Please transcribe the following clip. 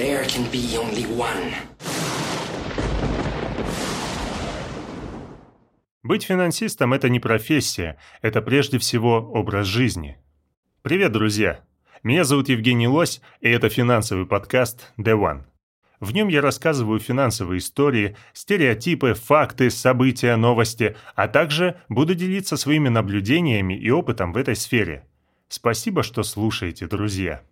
There can be only one. Быть финансистом – это не профессия, это прежде всего образ жизни. Привет, друзья! Меня зовут Евгений Лось, и это финансовый подкаст «The One». В нем я рассказываю финансовые истории, стереотипы, факты, события, новости, а также буду делиться своими наблюдениями и опытом в этой сфере. Спасибо, что слушаете, друзья.